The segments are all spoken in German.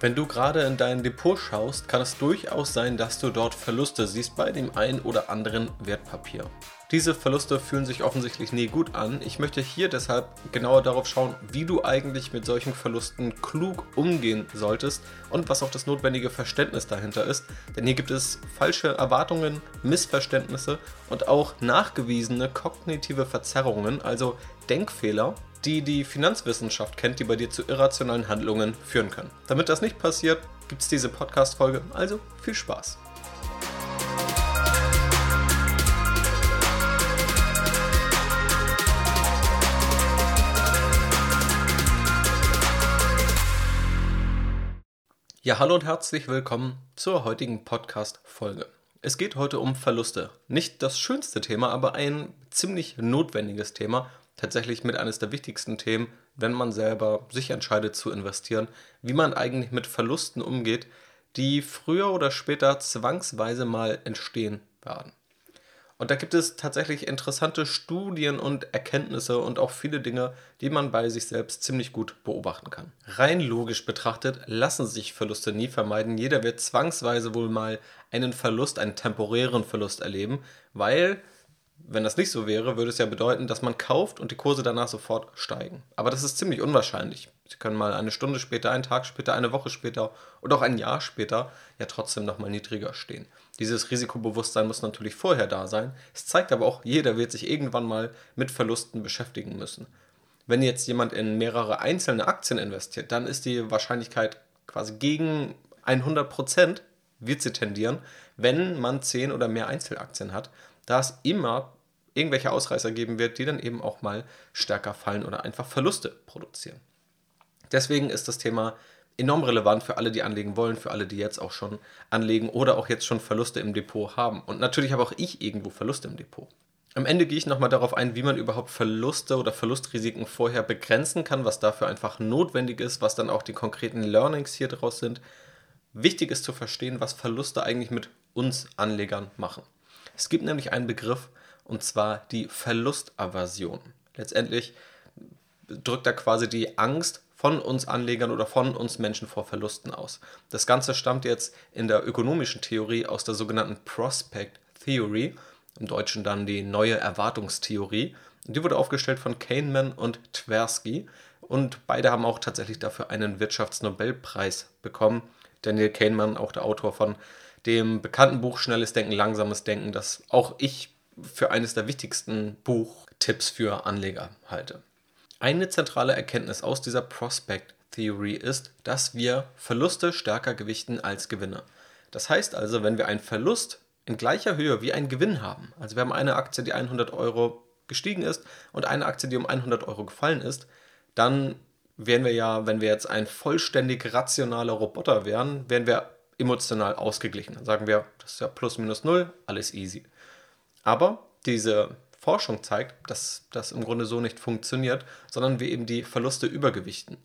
Wenn du gerade in dein Depot schaust, kann es durchaus sein, dass du dort Verluste siehst bei dem ein oder anderen Wertpapier. Diese Verluste fühlen sich offensichtlich nie gut an. Ich möchte hier deshalb genauer darauf schauen, wie du eigentlich mit solchen Verlusten klug umgehen solltest und was auch das notwendige Verständnis dahinter ist. Denn hier gibt es falsche Erwartungen, Missverständnisse und auch nachgewiesene kognitive Verzerrungen, also Denkfehler, die die Finanzwissenschaft kennt, die bei dir zu irrationalen Handlungen führen können. Damit das nicht passiert, gibt es diese Podcast-Folge. Also viel Spaß! Ja, hallo und herzlich willkommen zur heutigen Podcast-Folge. Es geht heute um Verluste. Nicht das schönste Thema, aber ein ziemlich notwendiges Thema. Tatsächlich mit eines der wichtigsten Themen, wenn man selber sich entscheidet zu investieren, wie man eigentlich mit Verlusten umgeht, die früher oder später zwangsweise mal entstehen werden. Und da gibt es tatsächlich interessante Studien und Erkenntnisse und auch viele Dinge, die man bei sich selbst ziemlich gut beobachten kann. Rein logisch betrachtet lassen sich Verluste nie vermeiden. Jeder wird zwangsweise wohl mal einen Verlust, einen temporären Verlust erleben, weil wenn das nicht so wäre, würde es ja bedeuten, dass man kauft und die Kurse danach sofort steigen. Aber das ist ziemlich unwahrscheinlich. Sie können mal eine Stunde später, einen Tag später, eine Woche später oder auch ein Jahr später ja trotzdem nochmal niedriger stehen. Dieses Risikobewusstsein muss natürlich vorher da sein. Es zeigt aber auch, jeder wird sich irgendwann mal mit Verlusten beschäftigen müssen. Wenn jetzt jemand in mehrere einzelne Aktien investiert, dann ist die Wahrscheinlichkeit quasi gegen 100 Prozent, wird sie tendieren, wenn man 10 oder mehr Einzelaktien hat, da es immer irgendwelche Ausreißer geben wird, die dann eben auch mal stärker fallen oder einfach Verluste produzieren. Deswegen ist das Thema enorm relevant für alle, die anlegen wollen, für alle, die jetzt auch schon anlegen oder auch jetzt schon Verluste im Depot haben. Und natürlich habe auch ich irgendwo Verluste im Depot. Am Ende gehe ich nochmal darauf ein, wie man überhaupt Verluste oder Verlustrisiken vorher begrenzen kann, was dafür einfach notwendig ist, was dann auch die konkreten Learnings hier draus sind. Wichtig ist zu verstehen, was Verluste eigentlich mit uns Anlegern machen. Es gibt nämlich einen Begriff, und zwar die Verlustaversion. Letztendlich drückt er quasi die Angst von uns Anlegern oder von uns Menschen vor Verlusten aus. Das Ganze stammt jetzt in der ökonomischen Theorie aus der sogenannten Prospect Theory, im Deutschen dann die neue Erwartungstheorie. Die wurde aufgestellt von Kahneman und Tversky und beide haben auch tatsächlich dafür einen Wirtschaftsnobelpreis bekommen. Daniel Kahneman, auch der Autor von dem bekannten Buch Schnelles Denken, Langsames Denken, das auch ich für eines der wichtigsten Buchtipps für Anleger halte. Eine zentrale Erkenntnis aus dieser Prospect Theory ist, dass wir Verluste stärker gewichten als Gewinne. Das heißt also, wenn wir einen Verlust in gleicher Höhe wie einen Gewinn haben, also wir haben eine Aktie, die 100 Euro gestiegen ist und eine Aktie, die um 100 Euro gefallen ist, dann wären wir ja, wenn wir jetzt ein vollständig rationaler Roboter wären, wären wir emotional ausgeglichen. Sagen wir, das ist ja plus minus null, alles easy. Aber diese Forschung zeigt, dass das im Grunde so nicht funktioniert, sondern wir eben die Verluste übergewichten.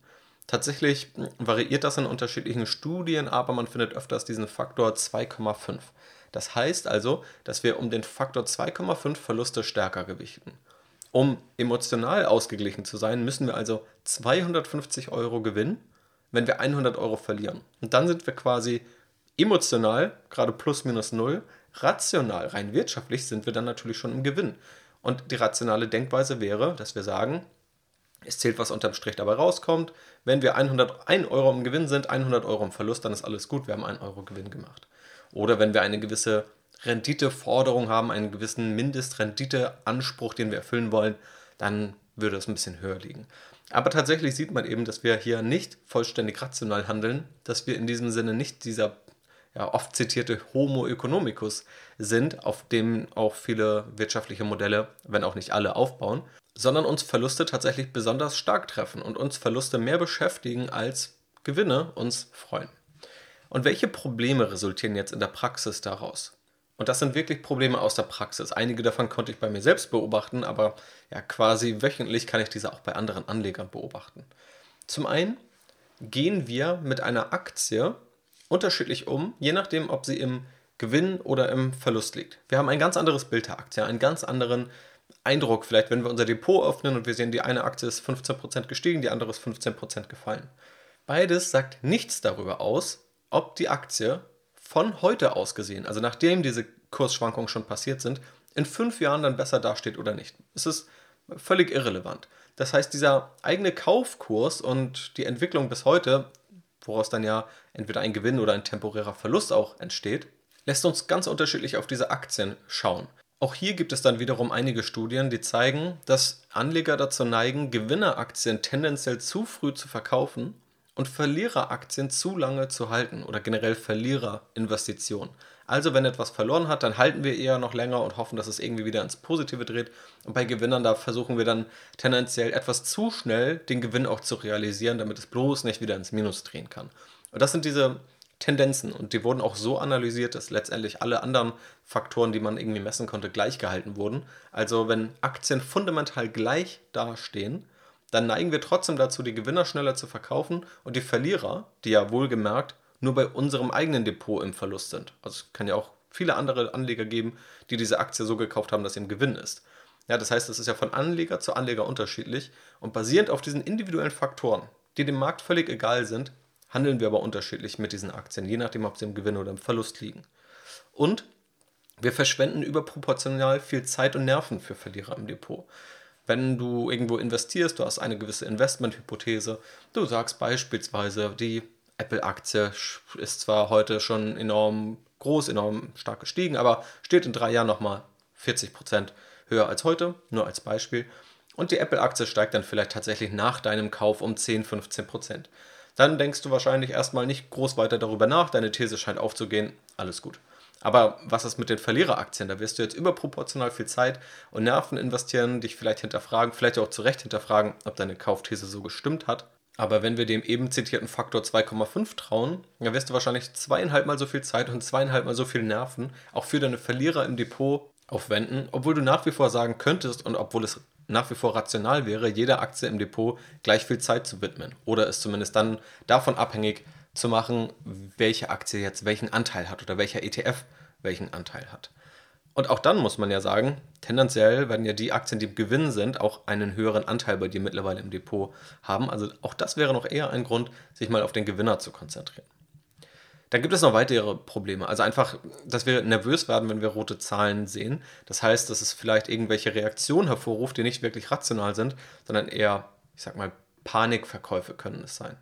Tatsächlich variiert das in unterschiedlichen Studien, aber man findet öfters diesen Faktor 2,5. Das heißt also, dass wir um den Faktor 2,5 Verluste stärker gewichten. Um emotional ausgeglichen zu sein, müssen wir also 250 Euro gewinnen, wenn wir 100 Euro verlieren. Und dann sind wir quasi emotional, gerade plus minus null, rational, rein wirtschaftlich sind wir dann natürlich schon im Gewinn. Und die rationale Denkweise wäre, dass wir sagen, es zählt, was unterm Strich dabei rauskommt. Wenn wir 101 Euro im Gewinn sind, 100 Euro im Verlust, dann ist alles gut, wir haben 1 Euro Gewinn gemacht. Oder wenn wir eine gewisse Renditeforderung haben, einen gewissen Mindestrenditeanspruch, den wir erfüllen wollen, dann würde es ein bisschen höher liegen. Aber tatsächlich sieht man eben, dass wir hier nicht vollständig rational handeln, dass wir in diesem Sinne nicht dieser ja, oft zitierte Homo economicus sind, auf dem auch viele wirtschaftliche Modelle, wenn auch nicht alle, aufbauen, sondern uns Verluste tatsächlich besonders stark treffen und uns Verluste mehr beschäftigen als Gewinne uns freuen. Und welche Probleme resultieren jetzt in der Praxis daraus? Und das sind wirklich Probleme aus der Praxis. Einige davon konnte ich bei mir selbst beobachten, aber ja, quasi wöchentlich kann ich diese auch bei anderen Anlegern beobachten. Zum einen gehen wir mit einer Aktie unterschiedlich um, je nachdem, ob sie im Gewinn oder im Verlust liegt. Wir haben ein ganz anderes Bild der Aktie, einen ganz anderen Eindruck, vielleicht wenn wir unser Depot öffnen und wir sehen, die eine Aktie ist 15% gestiegen, die andere ist 15% gefallen. Beides sagt nichts darüber aus, ob die Aktie von heute aus gesehen, also nachdem diese Kursschwankungen schon passiert sind, in fünf Jahren dann besser dasteht oder nicht. Es ist völlig irrelevant. Das heißt, dieser eigene Kaufkurs und die Entwicklung bis heute, woraus dann ja entweder ein Gewinn oder ein temporärer Verlust auch entsteht, lässt uns ganz unterschiedlich auf diese Aktien schauen. Auch hier gibt es dann wiederum einige Studien, die zeigen, dass Anleger dazu neigen, Gewinneraktien tendenziell zu früh zu verkaufen und Verliereraktien zu lange zu halten oder generell Verliererinvestitionen. Also wenn etwas verloren hat, dann halten wir eher noch länger und hoffen, dass es irgendwie wieder ins Positive dreht. Und bei Gewinnern, da versuchen wir dann tendenziell etwas zu schnell den Gewinn auch zu realisieren, damit es bloß nicht wieder ins Minus drehen kann. Und das sind diese Tendenzen und die wurden auch so analysiert, dass letztendlich alle anderen Faktoren, die man irgendwie messen konnte, gleich gehalten wurden. Also wenn Aktien fundamental gleich dastehen, dann neigen wir trotzdem dazu, die Gewinner schneller zu verkaufen und die Verlierer, die ja wohlgemerkt nur bei unserem eigenen Depot im Verlust sind. Also es kann ja auch viele andere Anleger geben, die diese Aktie so gekauft haben, dass sie im Gewinn ist. Ja, das heißt, es ist ja von Anleger zu Anleger unterschiedlich und basierend auf diesen individuellen Faktoren, die dem Markt völlig egal sind, handeln wir aber unterschiedlich mit diesen Aktien, je nachdem, ob sie im Gewinn oder im Verlust liegen. Und wir verschwenden überproportional viel Zeit und Nerven für Verlierer im Depot. Wenn du irgendwo investierst, du hast eine gewisse Investmenthypothese, du sagst beispielsweise, die Apple-Aktie ist zwar heute schon enorm groß, enorm stark gestiegen, aber steht in drei Jahren nochmal 40% höher als heute, nur als Beispiel. Und die Apple-Aktie steigt dann vielleicht tatsächlich nach deinem Kauf um 10, 15%. Dann denkst du wahrscheinlich erstmal nicht groß weiter darüber nach, deine These scheint aufzugehen, alles gut. Aber was ist mit den Verliereraktien? Da wirst du jetzt überproportional viel Zeit und Nerven investieren, dich vielleicht hinterfragen, vielleicht auch zu Recht hinterfragen, ob deine Kaufthese so gestimmt hat. Aber wenn wir dem eben zitierten Faktor 2,5 trauen, dann wirst du wahrscheinlich zweieinhalb Mal so viel Zeit und zweieinhalb Mal so viel Nerven auch für deine Verlierer im Depot aufwenden, obwohl du nach wie vor sagen könntest und obwohl es nach wie vor rational wäre, jeder Aktie im Depot gleich viel Zeit zu widmen. Oder es zumindest dann davon abhängig zu machen, welche Aktie jetzt welchen Anteil hat oder welcher ETF welchen Anteil hat. Und auch dann muss man ja sagen, tendenziell werden ja die Aktien, die Gewinn sind, auch einen höheren Anteil bei dir mittlerweile im Depot haben. Also auch das wäre noch eher ein Grund, sich mal auf den Gewinner zu konzentrieren. Dann gibt es noch weitere Probleme. Also einfach, dass wir nervös werden, wenn wir rote Zahlen sehen. Das heißt, dass es vielleicht irgendwelche Reaktionen hervorruft, die nicht wirklich rational sind, sondern eher, ich sag mal, Panikverkäufe können es sein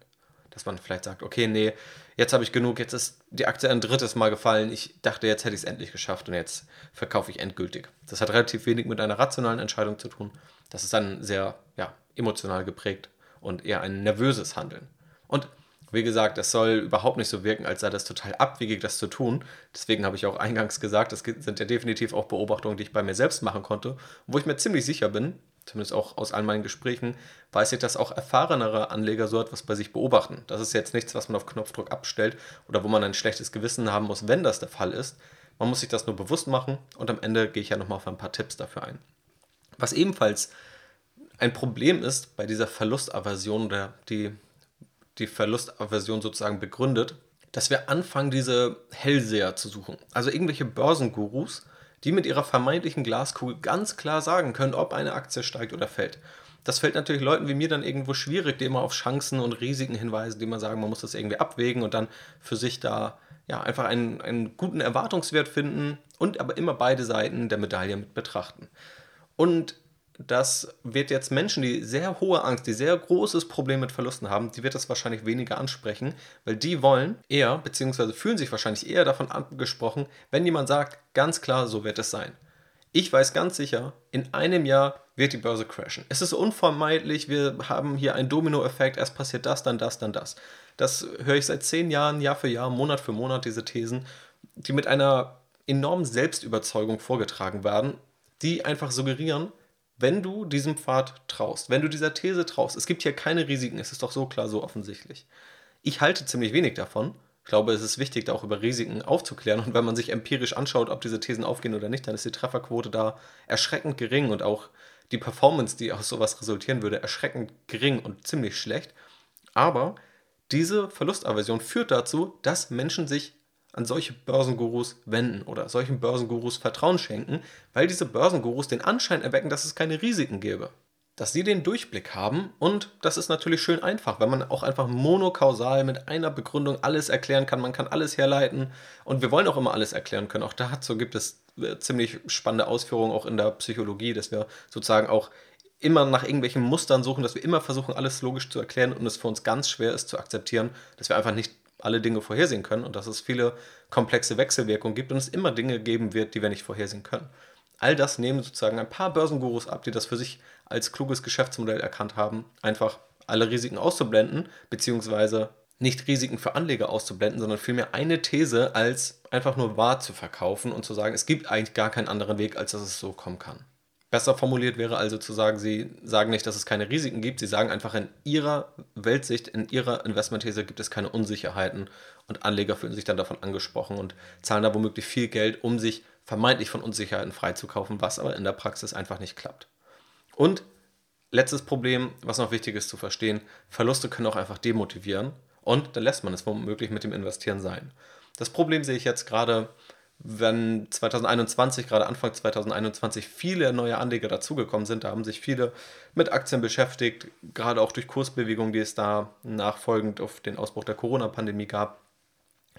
dass man vielleicht sagt, okay, nee, jetzt habe ich genug, jetzt ist die Aktie ein drittes Mal gefallen, ich dachte, jetzt hätte ich es endlich geschafft und jetzt verkaufe ich endgültig. Das hat relativ wenig mit einer rationalen Entscheidung zu tun. Das ist dann sehr ja, emotional geprägt und eher ein nervöses Handeln. Und wie gesagt, es soll überhaupt nicht so wirken, als sei das total abwegig, das zu tun. Deswegen habe ich auch eingangs gesagt, das sind ja definitiv auch Beobachtungen, die ich bei mir selbst machen konnte, wo ich mir ziemlich sicher bin, zumindest auch aus all meinen Gesprächen, weiß ich, dass auch erfahrenere Anleger so etwas bei sich beobachten. Das ist jetzt nichts, was man auf Knopfdruck abstellt oder wo man ein schlechtes Gewissen haben muss, wenn das der Fall ist. Man muss sich das nur bewusst machen und am Ende gehe ich ja nochmal auf ein paar Tipps dafür ein. Was ebenfalls ein Problem ist bei dieser Verlustaversion oder die, die Verlustaversion sozusagen begründet, dass wir anfangen, diese Hellseher zu suchen. Also irgendwelche Börsengurus, die mit ihrer vermeintlichen Glaskugel ganz klar sagen können, ob eine Aktie steigt oder fällt. Das fällt natürlich Leuten wie mir dann irgendwo schwierig, die immer auf Chancen und Risiken hinweisen, die man sagen, man muss das irgendwie abwägen und dann für sich da ja, einfach einen, einen guten Erwartungswert finden und aber immer beide Seiten der Medaille mit betrachten. Und das wird jetzt Menschen, die sehr hohe Angst, die sehr großes Problem mit Verlusten haben, die wird das wahrscheinlich weniger ansprechen, weil die wollen eher, beziehungsweise fühlen sich wahrscheinlich eher davon angesprochen, wenn jemand sagt, ganz klar, so wird es sein. Ich weiß ganz sicher, in einem Jahr wird die Börse crashen. Es ist unvermeidlich, wir haben hier einen Dominoeffekt, erst passiert das, dann das, dann das. Das höre ich seit zehn Jahren, Jahr für Jahr, Monat für Monat, diese Thesen, die mit einer enormen Selbstüberzeugung vorgetragen werden, die einfach suggerieren, wenn du diesem Pfad traust, wenn du dieser These traust, es gibt hier keine Risiken, es ist doch so klar, so offensichtlich. Ich halte ziemlich wenig davon. Ich glaube, es ist wichtig, da auch über Risiken aufzuklären. Und wenn man sich empirisch anschaut, ob diese Thesen aufgehen oder nicht, dann ist die Trefferquote da erschreckend gering und auch die Performance, die aus sowas resultieren würde, erschreckend gering und ziemlich schlecht. Aber diese Verlustaversion führt dazu, dass Menschen sich an solche Börsengurus wenden oder solchen Börsengurus Vertrauen schenken, weil diese Börsengurus den Anschein erwecken, dass es keine Risiken gäbe. dass sie den Durchblick haben und das ist natürlich schön einfach, wenn man auch einfach monokausal mit einer Begründung alles erklären kann. Man kann alles herleiten und wir wollen auch immer alles erklären können. Auch dazu gibt es äh, ziemlich spannende Ausführungen auch in der Psychologie, dass wir sozusagen auch immer nach irgendwelchen Mustern suchen, dass wir immer versuchen, alles logisch zu erklären und es für uns ganz schwer ist zu akzeptieren, dass wir einfach nicht alle Dinge vorhersehen können und dass es viele komplexe Wechselwirkungen gibt und es immer Dinge geben wird, die wir nicht vorhersehen können. All das nehmen sozusagen ein paar Börsengurus ab, die das für sich als kluges Geschäftsmodell erkannt haben, einfach alle Risiken auszublenden, beziehungsweise nicht Risiken für Anleger auszublenden, sondern vielmehr eine These als einfach nur wahr zu verkaufen und zu sagen, es gibt eigentlich gar keinen anderen Weg, als dass es so kommen kann. Besser formuliert wäre also zu sagen, sie sagen nicht, dass es keine Risiken gibt, sie sagen einfach, in ihrer Weltsicht, in ihrer Investmentthese gibt es keine Unsicherheiten und Anleger fühlen sich dann davon angesprochen und zahlen da womöglich viel Geld, um sich vermeintlich von Unsicherheiten freizukaufen, was aber in der Praxis einfach nicht klappt. Und letztes Problem, was noch wichtig ist zu verstehen, Verluste können auch einfach demotivieren und dann lässt man es womöglich mit dem Investieren sein. Das Problem sehe ich jetzt gerade, wenn 2021, gerade Anfang 2021, viele neue Anleger dazugekommen sind. Da haben sich viele mit Aktien beschäftigt, gerade auch durch Kursbewegungen, die es da nachfolgend auf den Ausbruch der Corona-Pandemie gab.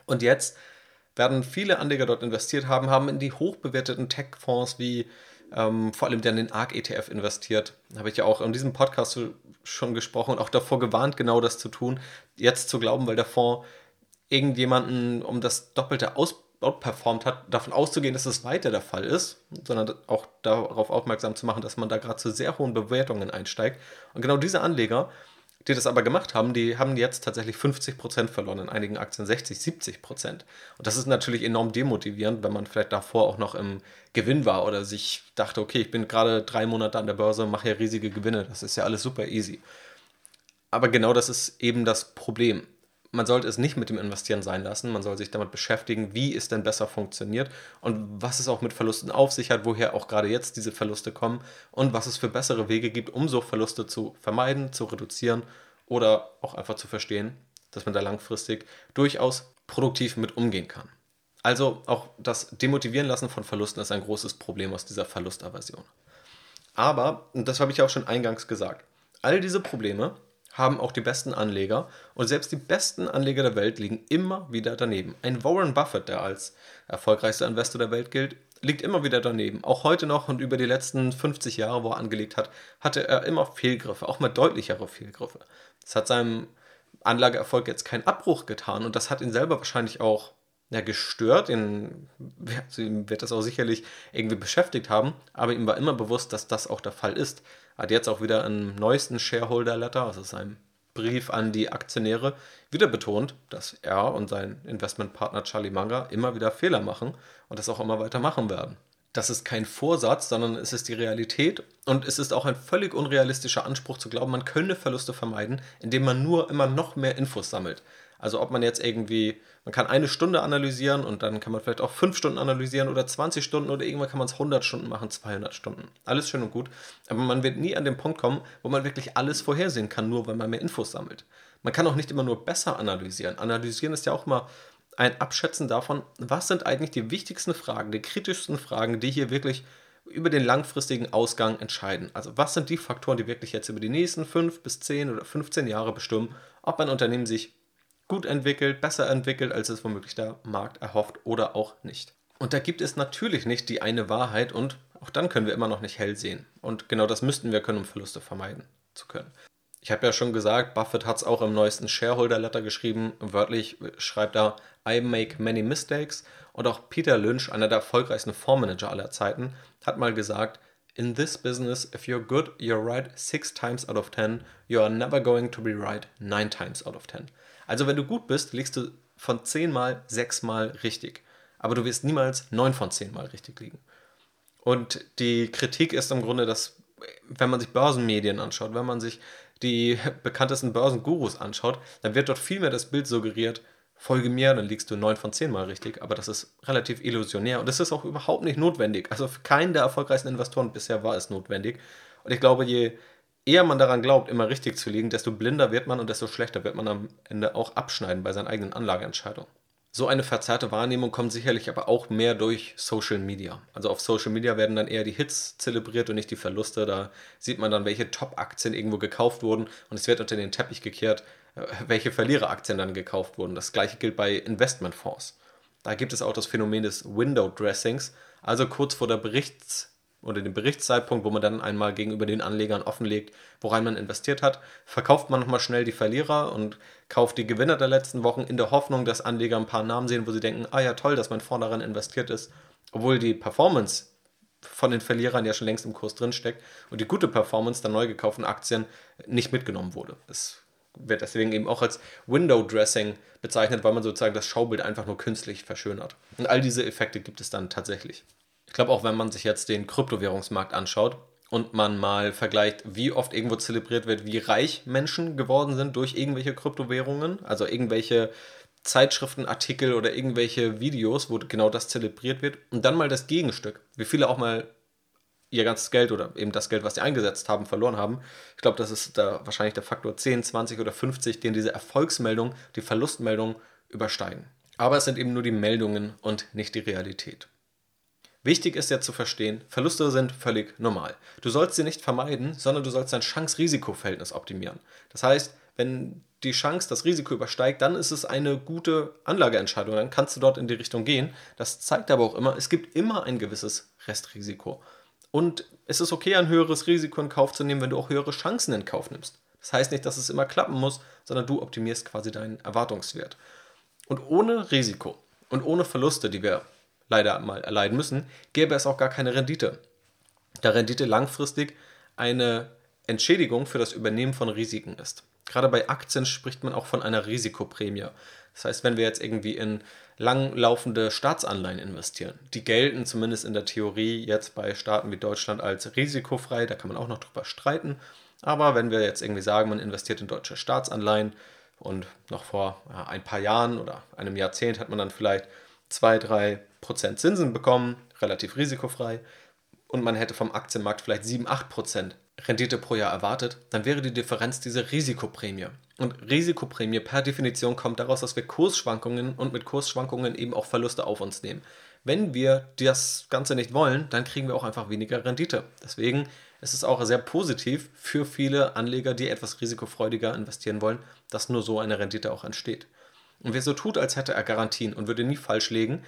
Und jetzt werden viele Anleger dort investiert haben, haben in die hochbewerteten Tech-Fonds wie ähm, vor allem in den ARK-ETF investiert. Da habe ich ja auch in diesem Podcast schon gesprochen und auch davor gewarnt, genau das zu tun. Jetzt zu glauben, weil der Fonds irgendjemanden um das Doppelte aus outperformt hat, davon auszugehen, dass es weiter der Fall ist, sondern auch darauf aufmerksam zu machen, dass man da gerade zu sehr hohen Bewertungen einsteigt. Und genau diese Anleger die das aber gemacht haben, die haben jetzt tatsächlich 50% verloren, in einigen Aktien 60, 70%. Und das ist natürlich enorm demotivierend, wenn man vielleicht davor auch noch im Gewinn war oder sich dachte, okay, ich bin gerade drei Monate an der Börse, mache ja riesige Gewinne, das ist ja alles super easy. Aber genau das ist eben das Problem man sollte es nicht mit dem Investieren sein lassen. Man soll sich damit beschäftigen, wie es denn besser funktioniert und was es auch mit Verlusten auf sich hat, woher auch gerade jetzt diese Verluste kommen und was es für bessere Wege gibt, um so Verluste zu vermeiden, zu reduzieren oder auch einfach zu verstehen, dass man da langfristig durchaus produktiv mit umgehen kann. Also auch das Demotivieren lassen von Verlusten ist ein großes Problem aus dieser Verlustaversion. Aber, und das habe ich auch schon eingangs gesagt, all diese Probleme haben auch die besten Anleger und selbst die besten Anleger der Welt liegen immer wieder daneben. Ein Warren Buffett, der als erfolgreichster Investor der Welt gilt, liegt immer wieder daneben. Auch heute noch und über die letzten 50 Jahre, wo er angelegt hat, hatte er immer Fehlgriffe, auch mal deutlichere Fehlgriffe. Das hat seinem Anlageerfolg jetzt keinen Abbruch getan und das hat ihn selber wahrscheinlich auch ja, gestört. Ihn, also ihn wird das auch sicherlich irgendwie beschäftigt haben, aber ihm war immer bewusst, dass das auch der Fall ist hat jetzt auch wieder im neuesten Shareholder Letter, also seinem Brief an die Aktionäre, wieder betont, dass er und sein Investmentpartner Charlie Munger immer wieder Fehler machen und das auch immer weiter machen werden. Das ist kein Vorsatz, sondern es ist die Realität und es ist auch ein völlig unrealistischer Anspruch zu glauben, man könne Verluste vermeiden, indem man nur immer noch mehr Infos sammelt. Also ob man jetzt irgendwie, man kann eine Stunde analysieren und dann kann man vielleicht auch fünf Stunden analysieren oder 20 Stunden oder irgendwann kann man es 100 Stunden machen, 200 Stunden. Alles schön und gut. Aber man wird nie an den Punkt kommen, wo man wirklich alles vorhersehen kann, nur weil man mehr Infos sammelt. Man kann auch nicht immer nur besser analysieren. Analysieren ist ja auch mal ein Abschätzen davon, was sind eigentlich die wichtigsten Fragen, die kritischsten Fragen, die hier wirklich über den langfristigen Ausgang entscheiden. Also was sind die Faktoren, die wirklich jetzt über die nächsten 5 bis 10 oder 15 Jahre bestimmen, ob ein Unternehmen sich gut entwickelt, besser entwickelt, als es womöglich der Markt erhofft oder auch nicht. Und da gibt es natürlich nicht die eine Wahrheit und auch dann können wir immer noch nicht hell sehen. Und genau das müssten wir können, um Verluste vermeiden zu können. Ich habe ja schon gesagt, Buffett hat es auch im neuesten Shareholder Letter geschrieben. Wörtlich schreibt er, I make many mistakes. Und auch Peter Lynch, einer der erfolgreichsten Fondsmanager aller Zeiten, hat mal gesagt, In this business, if you're good, you're right six times out of ten. You are never going to be right nine times out of ten. Also wenn du gut bist, liegst du von 10 Mal 6 Mal richtig. Aber du wirst niemals 9 von 10 Mal richtig liegen. Und die Kritik ist im Grunde, dass wenn man sich Börsenmedien anschaut, wenn man sich die bekanntesten Börsengurus anschaut, dann wird dort vielmehr das Bild suggeriert, folge mir, dann liegst du 9 von 10 Mal richtig. Aber das ist relativ illusionär und das ist auch überhaupt nicht notwendig. Also für keinen der erfolgreichsten Investoren bisher war es notwendig. Und ich glaube, je eher man daran glaubt, immer richtig zu liegen, desto blinder wird man und desto schlechter wird man am Ende auch abschneiden bei seinen eigenen Anlageentscheidungen. So eine verzerrte Wahrnehmung kommt sicherlich aber auch mehr durch Social Media. Also auf Social Media werden dann eher die Hits zelebriert und nicht die Verluste. Da sieht man dann, welche Top-Aktien irgendwo gekauft wurden und es wird unter den Teppich gekehrt, äh, welche Verliereraktien dann gekauft wurden. Das gleiche gilt bei Investmentfonds. Da gibt es auch das Phänomen des Window Dressings, also kurz vor der Berichts- oder dem Berichtszeitpunkt, wo man dann einmal gegenüber den Anlegern offenlegt, worein man investiert hat, verkauft man nochmal schnell die Verlierer und kauft die Gewinner der letzten Wochen in der Hoffnung, dass Anleger ein paar Namen sehen, wo sie denken, ah ja toll, dass mein Fonds daran investiert ist, obwohl die Performance von den Verlierern ja schon längst im Kurs drinsteckt und die gute Performance der neu gekauften Aktien nicht mitgenommen wurde. Es wird deswegen eben auch als Window Dressing bezeichnet, weil man sozusagen das Schaubild einfach nur künstlich verschönert. Und all diese Effekte gibt es dann tatsächlich. Ich glaube auch, wenn man sich jetzt den Kryptowährungsmarkt anschaut und man mal vergleicht, wie oft irgendwo zelebriert wird, wie reich Menschen geworden sind durch irgendwelche Kryptowährungen, also irgendwelche Zeitschriften, Artikel oder irgendwelche Videos, wo genau das zelebriert wird, und dann mal das Gegenstück, wie viele auch mal ihr ganzes Geld oder eben das Geld, was sie eingesetzt haben, verloren haben. Ich glaube, das ist da wahrscheinlich der Faktor 10, 20 oder 50, den diese Erfolgsmeldung, die Verlustmeldung übersteigen. Aber es sind eben nur die Meldungen und nicht die Realität. Wichtig ist ja zu verstehen, Verluste sind völlig normal. Du sollst sie nicht vermeiden, sondern du sollst dein Chance-Risiko-Verhältnis optimieren. Das heißt, wenn die Chance das Risiko übersteigt, dann ist es eine gute Anlageentscheidung. Dann kannst du dort in die Richtung gehen. Das zeigt aber auch immer, es gibt immer ein gewisses Restrisiko. Und es ist okay, ein höheres Risiko in Kauf zu nehmen, wenn du auch höhere Chancen in Kauf nimmst. Das heißt nicht, dass es immer klappen muss, sondern du optimierst quasi deinen Erwartungswert. Und ohne Risiko und ohne Verluste, die wir leider mal erleiden müssen, gäbe es auch gar keine Rendite. Da Rendite langfristig eine Entschädigung für das Übernehmen von Risiken ist. Gerade bei Aktien spricht man auch von einer Risikoprämie. Das heißt, wenn wir jetzt irgendwie in langlaufende Staatsanleihen investieren, die gelten zumindest in der Theorie jetzt bei Staaten wie Deutschland als risikofrei, da kann man auch noch drüber streiten. Aber wenn wir jetzt irgendwie sagen, man investiert in deutsche Staatsanleihen und noch vor ein paar Jahren oder einem Jahrzehnt hat man dann vielleicht 2, 3 Prozent Zinsen bekommen, relativ risikofrei, und man hätte vom Aktienmarkt vielleicht 7, 8 Prozent Rendite pro Jahr erwartet, dann wäre die Differenz diese Risikoprämie. Und Risikoprämie per Definition kommt daraus, dass wir Kursschwankungen und mit Kursschwankungen eben auch Verluste auf uns nehmen. Wenn wir das Ganze nicht wollen, dann kriegen wir auch einfach weniger Rendite. Deswegen ist es auch sehr positiv für viele Anleger, die etwas risikofreudiger investieren wollen, dass nur so eine Rendite auch entsteht. Und wer so tut, als hätte er Garantien und würde nie falsch legen,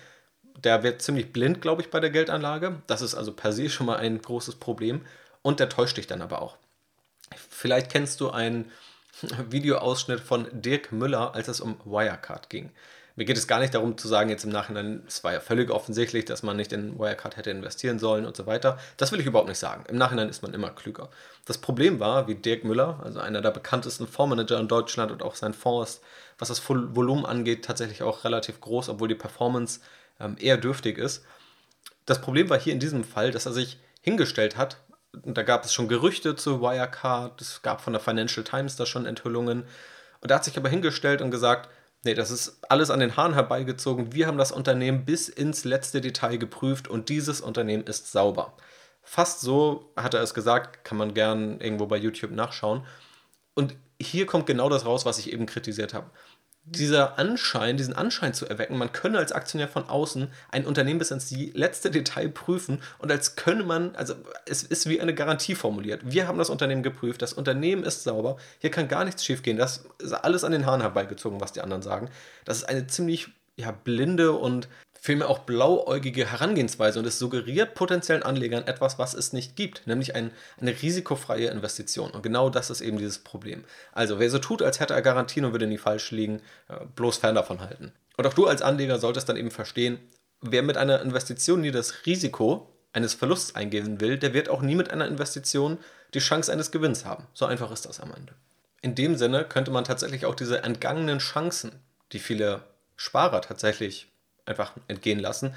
der wird ziemlich blind, glaube ich, bei der Geldanlage. Das ist also per se schon mal ein großes Problem. Und der täuscht dich dann aber auch. Vielleicht kennst du einen Videoausschnitt von Dirk Müller, als es um Wirecard ging. Mir geht es gar nicht darum zu sagen, jetzt im Nachhinein, es war ja völlig offensichtlich, dass man nicht in Wirecard hätte investieren sollen und so weiter. Das will ich überhaupt nicht sagen. Im Nachhinein ist man immer klüger. Das Problem war, wie Dirk Müller, also einer der bekanntesten Fondsmanager in Deutschland und auch sein Fonds ist, was das Volumen angeht, tatsächlich auch relativ groß, obwohl die Performance ähm, eher dürftig ist. Das Problem war hier in diesem Fall, dass er sich hingestellt hat, und da gab es schon Gerüchte zu Wirecard, es gab von der Financial Times da schon Enthüllungen, und er hat sich aber hingestellt und gesagt, nee, das ist alles an den Haaren herbeigezogen, wir haben das Unternehmen bis ins letzte Detail geprüft und dieses Unternehmen ist sauber. Fast so hat er es gesagt, kann man gern irgendwo bei YouTube nachschauen. Und hier kommt genau das raus, was ich eben kritisiert habe dieser Anschein, diesen Anschein zu erwecken, man könne als Aktionär von außen ein Unternehmen bis ins letzte Detail prüfen und als könne man, also es ist wie eine Garantie formuliert. Wir haben das Unternehmen geprüft, das Unternehmen ist sauber, hier kann gar nichts schiefgehen, das ist alles an den Haaren herbeigezogen, was die anderen sagen. Das ist eine ziemlich ja, blinde und vielmehr auch blauäugige Herangehensweise und es suggeriert potenziellen Anlegern etwas, was es nicht gibt, nämlich ein, eine risikofreie Investition. Und genau das ist eben dieses Problem. Also, wer so tut, als hätte er Garantien und würde nie falsch liegen, äh, bloß fern davon halten. Und auch du als Anleger solltest dann eben verstehen, wer mit einer Investition nie das Risiko eines Verlusts eingehen will, der wird auch nie mit einer Investition die Chance eines Gewinns haben. So einfach ist das am Ende. In dem Sinne könnte man tatsächlich auch diese entgangenen Chancen, die viele Sparer tatsächlich einfach entgehen lassen,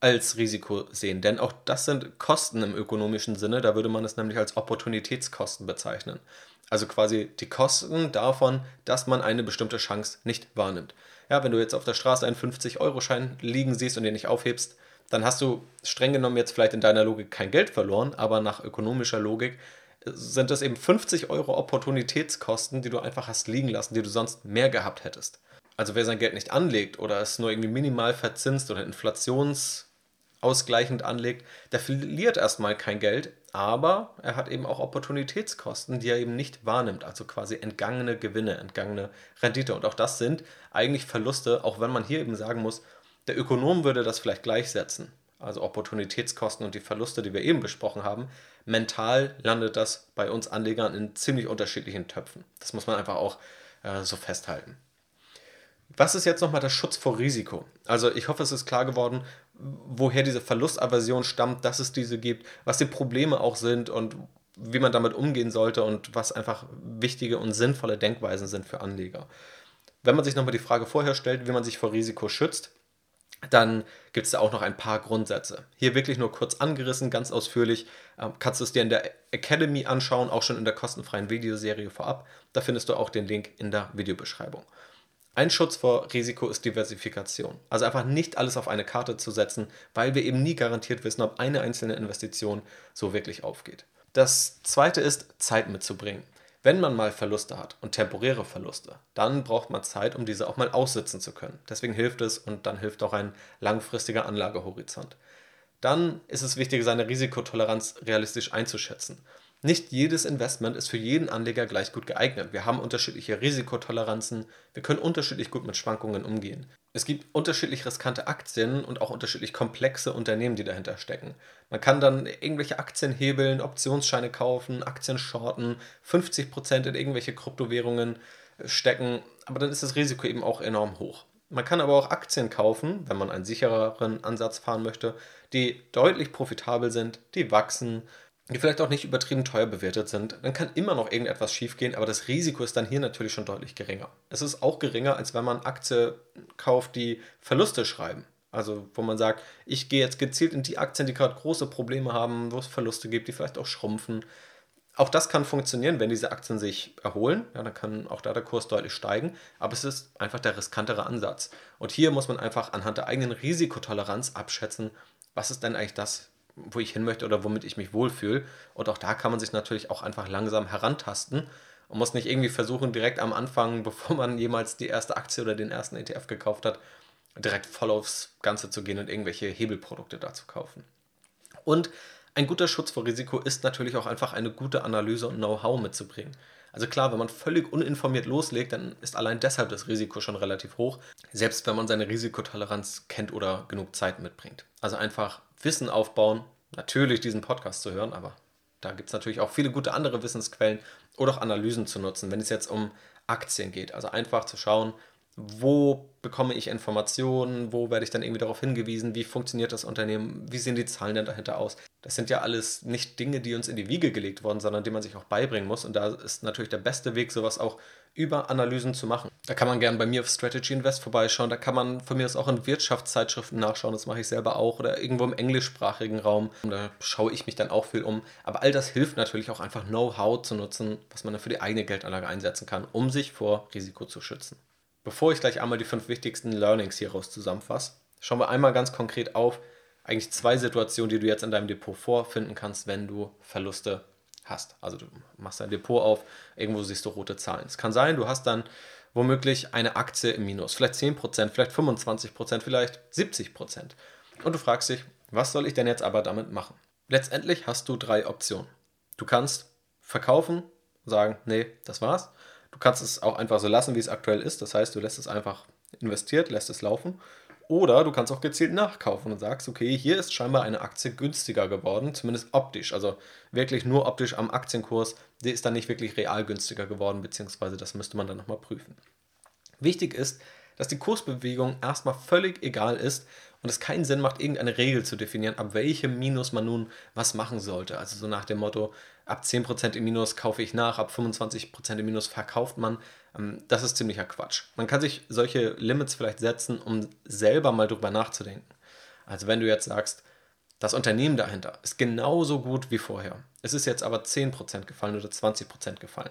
als Risiko sehen. Denn auch das sind Kosten im ökonomischen Sinne. Da würde man es nämlich als Opportunitätskosten bezeichnen. Also quasi die Kosten davon, dass man eine bestimmte Chance nicht wahrnimmt. Ja, wenn du jetzt auf der Straße einen 50-Euro-Schein liegen siehst und den nicht aufhebst, dann hast du streng genommen jetzt vielleicht in deiner Logik kein Geld verloren, aber nach ökonomischer Logik sind das eben 50 Euro Opportunitätskosten, die du einfach hast liegen lassen, die du sonst mehr gehabt hättest. Also wer sein Geld nicht anlegt oder es nur irgendwie minimal verzinst oder inflationsausgleichend anlegt, der verliert erstmal kein Geld, aber er hat eben auch Opportunitätskosten, die er eben nicht wahrnimmt, also quasi entgangene Gewinne, entgangene Rendite. Und auch das sind eigentlich Verluste, auch wenn man hier eben sagen muss, der Ökonom würde das vielleicht gleichsetzen, also Opportunitätskosten und die Verluste, die wir eben besprochen haben. Mental landet das bei uns Anlegern in ziemlich unterschiedlichen Töpfen. Das muss man einfach auch äh, so festhalten. Was ist jetzt nochmal der Schutz vor Risiko? Also ich hoffe, es ist klar geworden, woher diese Verlustaversion stammt, dass es diese gibt, was die Probleme auch sind und wie man damit umgehen sollte und was einfach wichtige und sinnvolle Denkweisen sind für Anleger. Wenn man sich nochmal die Frage vorher stellt, wie man sich vor Risiko schützt, dann gibt es da auch noch ein paar Grundsätze. Hier wirklich nur kurz angerissen, ganz ausführlich. Ähm, kannst du es dir in der Academy anschauen, auch schon in der kostenfreien Videoserie vorab. Da findest du auch den Link in der Videobeschreibung. Ein Schutz vor Risiko ist Diversifikation. Also einfach nicht alles auf eine Karte zu setzen, weil wir eben nie garantiert wissen, ob eine einzelne Investition so wirklich aufgeht. Das zweite ist, Zeit mitzubringen. Wenn man mal Verluste hat und temporäre Verluste, dann braucht man Zeit, um diese auch mal aussitzen zu können. Deswegen hilft es und dann hilft auch ein langfristiger Anlagehorizont. Dann ist es wichtig, seine Risikotoleranz realistisch einzuschätzen. Nicht jedes Investment ist für jeden Anleger gleich gut geeignet. Wir haben unterschiedliche Risikotoleranzen, wir können unterschiedlich gut mit Schwankungen umgehen. Es gibt unterschiedlich riskante Aktien und auch unterschiedlich komplexe Unternehmen, die dahinter stecken. Man kann dann irgendwelche Aktien hebeln, Optionsscheine kaufen, Aktien shorten, 50% in irgendwelche Kryptowährungen stecken, aber dann ist das Risiko eben auch enorm hoch. Man kann aber auch Aktien kaufen, wenn man einen sichereren Ansatz fahren möchte, die deutlich profitabel sind, die wachsen, die vielleicht auch nicht übertrieben teuer bewertet sind, dann kann immer noch irgendetwas schiefgehen, aber das Risiko ist dann hier natürlich schon deutlich geringer. Es ist auch geringer, als wenn man Aktien kauft, die Verluste schreiben. Also wo man sagt, ich gehe jetzt gezielt in die Aktien, die gerade große Probleme haben, wo es Verluste gibt, die vielleicht auch schrumpfen. Auch das kann funktionieren, wenn diese Aktien sich erholen. Ja, dann kann auch da der Kurs deutlich steigen. Aber es ist einfach der riskantere Ansatz. Und hier muss man einfach anhand der eigenen Risikotoleranz abschätzen, was ist denn eigentlich das, wo ich hin möchte oder womit ich mich wohlfühle. Und auch da kann man sich natürlich auch einfach langsam herantasten und muss nicht irgendwie versuchen, direkt am Anfang, bevor man jemals die erste Aktie oder den ersten ETF gekauft hat, direkt voll aufs Ganze zu gehen und irgendwelche Hebelprodukte da zu kaufen. Und ein guter Schutz vor Risiko ist natürlich auch einfach eine gute Analyse und Know-how mitzubringen. Also klar, wenn man völlig uninformiert loslegt, dann ist allein deshalb das Risiko schon relativ hoch, selbst wenn man seine Risikotoleranz kennt oder genug Zeit mitbringt. Also einfach Wissen aufbauen, natürlich diesen Podcast zu hören, aber da gibt es natürlich auch viele gute andere Wissensquellen oder auch Analysen zu nutzen, wenn es jetzt um Aktien geht. Also einfach zu schauen, wo bekomme ich Informationen, wo werde ich dann irgendwie darauf hingewiesen, wie funktioniert das Unternehmen, wie sehen die Zahlen denn dahinter aus. Das sind ja alles nicht Dinge, die uns in die Wiege gelegt wurden, sondern die man sich auch beibringen muss. Und da ist natürlich der beste Weg, sowas auch über Analysen zu machen. Da kann man gerne bei mir auf Strategy Invest vorbeischauen, da kann man von mir aus auch in Wirtschaftszeitschriften nachschauen, das mache ich selber auch, oder irgendwo im englischsprachigen Raum, da schaue ich mich dann auch viel um. Aber all das hilft natürlich auch einfach Know-how zu nutzen, was man dann für die eigene Geldanlage einsetzen kann, um sich vor Risiko zu schützen. Bevor ich gleich einmal die fünf wichtigsten Learnings hieraus zusammenfasse, schauen wir einmal ganz konkret auf, eigentlich zwei Situationen, die du jetzt in deinem Depot vorfinden kannst, wenn du Verluste hast. Also du machst dein Depot auf, irgendwo siehst du rote Zahlen. Es kann sein, du hast dann womöglich eine Aktie im Minus, vielleicht 10%, vielleicht 25%, vielleicht 70%. Und du fragst dich, was soll ich denn jetzt aber damit machen? Letztendlich hast du drei Optionen. Du kannst verkaufen, sagen, nee, das war's. Du kannst es auch einfach so lassen, wie es aktuell ist. Das heißt, du lässt es einfach investiert, lässt es laufen. Oder du kannst auch gezielt nachkaufen und sagst, okay, hier ist scheinbar eine Aktie günstiger geworden, zumindest optisch. Also wirklich nur optisch am Aktienkurs. Der ist dann nicht wirklich real günstiger geworden, beziehungsweise das müsste man dann nochmal prüfen. Wichtig ist, dass die Kursbewegung erstmal völlig egal ist und es keinen Sinn macht, irgendeine Regel zu definieren, ab welchem Minus man nun was machen sollte. Also so nach dem Motto, ab 10% im Minus kaufe ich nach, ab 25% im Minus verkauft man. Ähm, das ist ziemlicher Quatsch. Man kann sich solche Limits vielleicht setzen, um selber mal drüber nachzudenken. Also wenn du jetzt sagst, das Unternehmen dahinter ist genauso gut wie vorher. Es ist jetzt aber 10% gefallen oder 20% gefallen.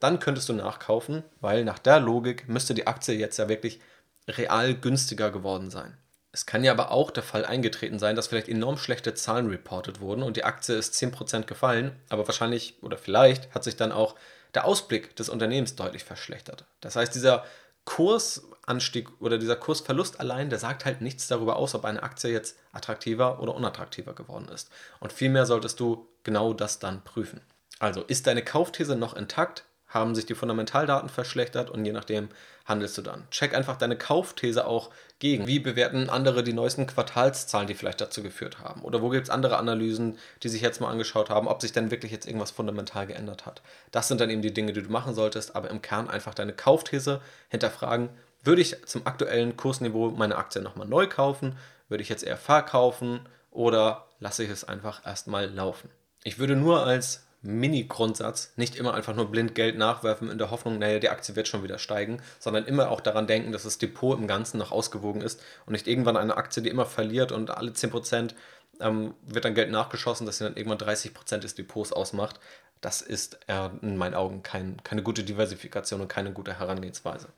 Dann könntest du nachkaufen, weil nach der Logik müsste die Aktie jetzt ja wirklich real günstiger geworden sein. Es kann ja aber auch der Fall eingetreten sein, dass vielleicht enorm schlechte Zahlen reported wurden und die Aktie ist 10% gefallen, aber wahrscheinlich oder vielleicht hat sich dann auch der Ausblick des Unternehmens deutlich verschlechtert. Das heißt, dieser Kurs Kursanstieg oder dieser Kursverlust allein, der sagt halt nichts darüber aus, ob eine Aktie jetzt attraktiver oder unattraktiver geworden ist. Und vielmehr solltest du genau das dann prüfen. Also ist deine Kaufthese noch intakt? Haben sich die Fundamentaldaten verschlechtert und je nachdem handelst du dann. Check einfach deine Kaufthese auch gegen. Wie bewerten andere die neuesten Quartalszahlen, die vielleicht dazu geführt haben? Oder wo gibt es andere Analysen, die sich jetzt mal angeschaut haben, ob sich denn wirklich jetzt irgendwas fundamental geändert hat? Das sind dann eben die Dinge, die du machen solltest, aber im Kern einfach deine Kaufthese hinterfragen. Würde ich zum aktuellen Kursniveau meine Aktie nochmal neu kaufen? Würde ich jetzt eher verkaufen? Oder lasse ich es einfach erstmal laufen? Ich würde nur als Mini-Grundsatz, nicht immer einfach nur blind Geld nachwerfen in der Hoffnung, naja, die Aktie wird schon wieder steigen, sondern immer auch daran denken, dass das Depot im Ganzen noch ausgewogen ist und nicht irgendwann eine Aktie, die immer verliert und alle 10% ähm, wird dann Geld nachgeschossen, dass sie dann irgendwann 30% des Depots ausmacht. Das ist äh, in meinen Augen kein, keine gute Diversifikation und keine gute Herangehensweise.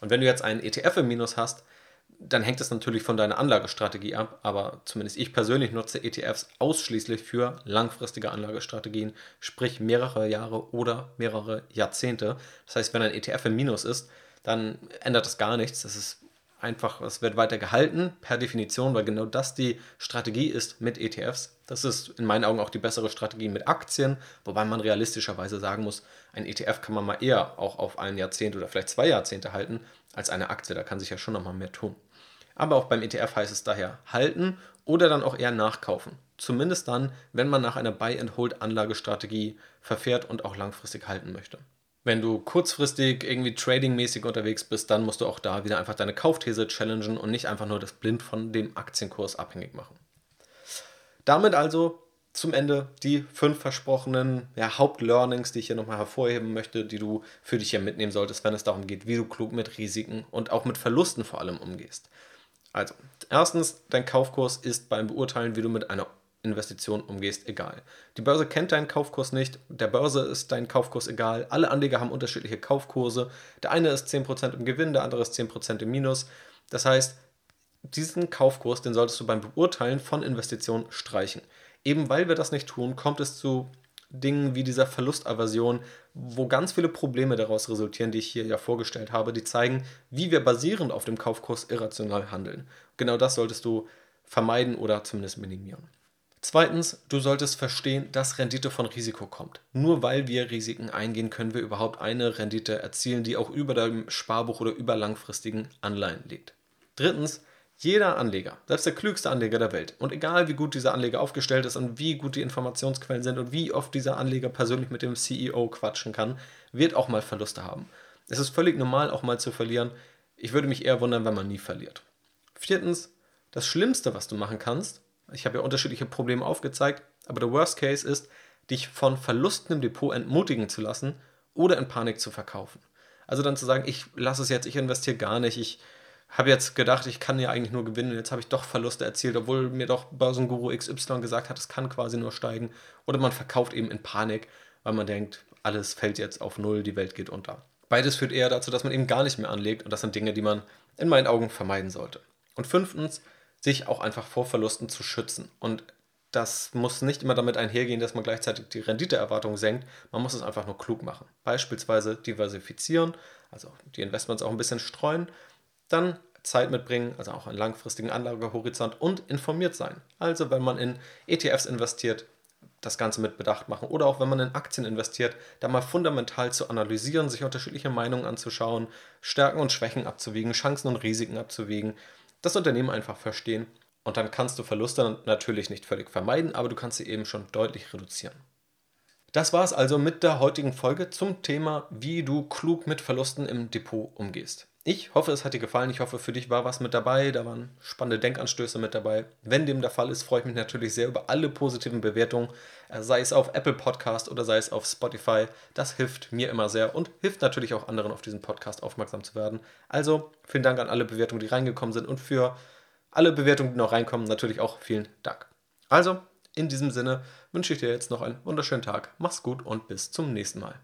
Und wenn du jetzt einen ETF im Minus hast, dann hängt es natürlich von deiner Anlagestrategie ab, aber zumindest ich persönlich nutze ETFs ausschließlich für langfristige Anlagestrategien, sprich mehrere Jahre oder mehrere Jahrzehnte. Das heißt, wenn ein ETF im Minus ist, dann ändert das gar nichts. Das ist einfach, es wird weiter gehalten per Definition, weil genau das die Strategie ist mit ETFs. Das ist in meinen Augen auch die bessere Strategie mit Aktien, wobei man realistischerweise sagen muss, ein ETF kann man mal eher auch auf ein Jahrzehnt oder vielleicht zwei Jahrzehnte halten als eine Aktie. Da kann sich ja schon nochmal mehr tun. Aber auch beim ETF heißt es daher halten oder dann auch eher nachkaufen. Zumindest dann, wenn man nach einer Buy-and-Hold-Anlagestrategie verfährt und auch langfristig halten möchte. Wenn du kurzfristig irgendwie tradingmäßig unterwegs bist, dann musst du auch da wieder einfach deine Kaufthese challengen und nicht einfach nur das blind von dem Aktienkurs abhängig machen. Damit also zum Ende die fünf versprochenen ja, Hauptlearnings, die ich hier nochmal hervorheben möchte, die du für dich hier mitnehmen solltest, wenn es darum geht, wie du klug mit Risiken und auch mit Verlusten vor allem umgehst. Also, erstens, dein Kaufkurs ist beim Beurteilen, wie du mit einer Investition umgehst, egal. Die Börse kennt deinen Kaufkurs nicht, der Börse ist dein Kaufkurs egal. Alle Anleger haben unterschiedliche Kaufkurse. Der eine ist 10% im Gewinn, der andere ist 10% im Minus. Das heißt, diesen Kaufkurs, den solltest du beim Beurteilen von Investitionen streichen. Eben weil wir das nicht tun, kommt es zu Dingen wie dieser Verlustaversion, wo ganz viele Probleme daraus resultieren, die ich hier ja vorgestellt habe, die zeigen, wie wir basierend auf dem Kaufkurs irrational handeln. Genau das solltest du vermeiden oder zumindest minimieren. Zweitens, du solltest verstehen, dass Rendite von Risiko kommt. Nur weil wir Risiken eingehen, können wir überhaupt eine Rendite erzielen, die auch über dem Sparbuch oder über langfristigen Anleihen liegt. Drittens, jeder Anleger, selbst der klügste Anleger der Welt, und egal wie gut dieser Anleger aufgestellt ist und wie gut die Informationsquellen sind und wie oft dieser Anleger persönlich mit dem CEO quatschen kann, wird auch mal Verluste haben. Es ist völlig normal, auch mal zu verlieren. Ich würde mich eher wundern, wenn man nie verliert. Viertens, das Schlimmste, was du machen kannst, ich habe ja unterschiedliche Probleme aufgezeigt, aber der Worst Case ist, dich von Verlusten im Depot entmutigen zu lassen oder in Panik zu verkaufen. Also dann zu sagen, ich lasse es jetzt, ich investiere gar nicht, ich habe jetzt gedacht, ich kann ja eigentlich nur gewinnen jetzt habe ich doch Verluste erzielt, obwohl mir doch Börsenguru XY gesagt hat, es kann quasi nur steigen. Oder man verkauft eben in Panik, weil man denkt, alles fällt jetzt auf Null, die Welt geht unter. Beides führt eher dazu, dass man eben gar nicht mehr anlegt und das sind Dinge, die man in meinen Augen vermeiden sollte. Und fünftens, sich auch einfach vor Verlusten zu schützen. Und das muss nicht immer damit einhergehen, dass man gleichzeitig die Renditeerwartung senkt. Man muss es einfach nur klug machen. Beispielsweise diversifizieren, also die Investments auch ein bisschen streuen dann Zeit mitbringen, also auch einen langfristigen Anlagehorizont und informiert sein. Also wenn man in ETFs investiert, das Ganze mit Bedacht machen oder auch wenn man in Aktien investiert, da mal fundamental zu analysieren, sich unterschiedliche Meinungen anzuschauen, Stärken und Schwächen abzuwiegen, Chancen und Risiken abzuwiegen, das Unternehmen einfach verstehen und dann kannst du Verluste natürlich nicht völlig vermeiden, aber du kannst sie eben schon deutlich reduzieren. Das war es also mit der heutigen Folge zum Thema, wie du klug mit Verlusten im Depot umgehst. Ich hoffe, es hat dir gefallen. Ich hoffe, für dich war was mit dabei. Da waren spannende Denkanstöße mit dabei. Wenn dem der Fall ist, freue ich mich natürlich sehr über alle positiven Bewertungen, äh, sei es auf Apple Podcast oder sei es auf Spotify. Das hilft mir immer sehr und hilft natürlich auch anderen, auf diesen Podcast aufmerksam zu werden. Also vielen Dank an alle Bewertungen, die reingekommen sind und für alle Bewertungen, die noch reinkommen, natürlich auch vielen Dank. Also, in diesem Sinne wünsche ich dir jetzt noch einen wunderschönen Tag. Mach's gut und bis zum nächsten Mal.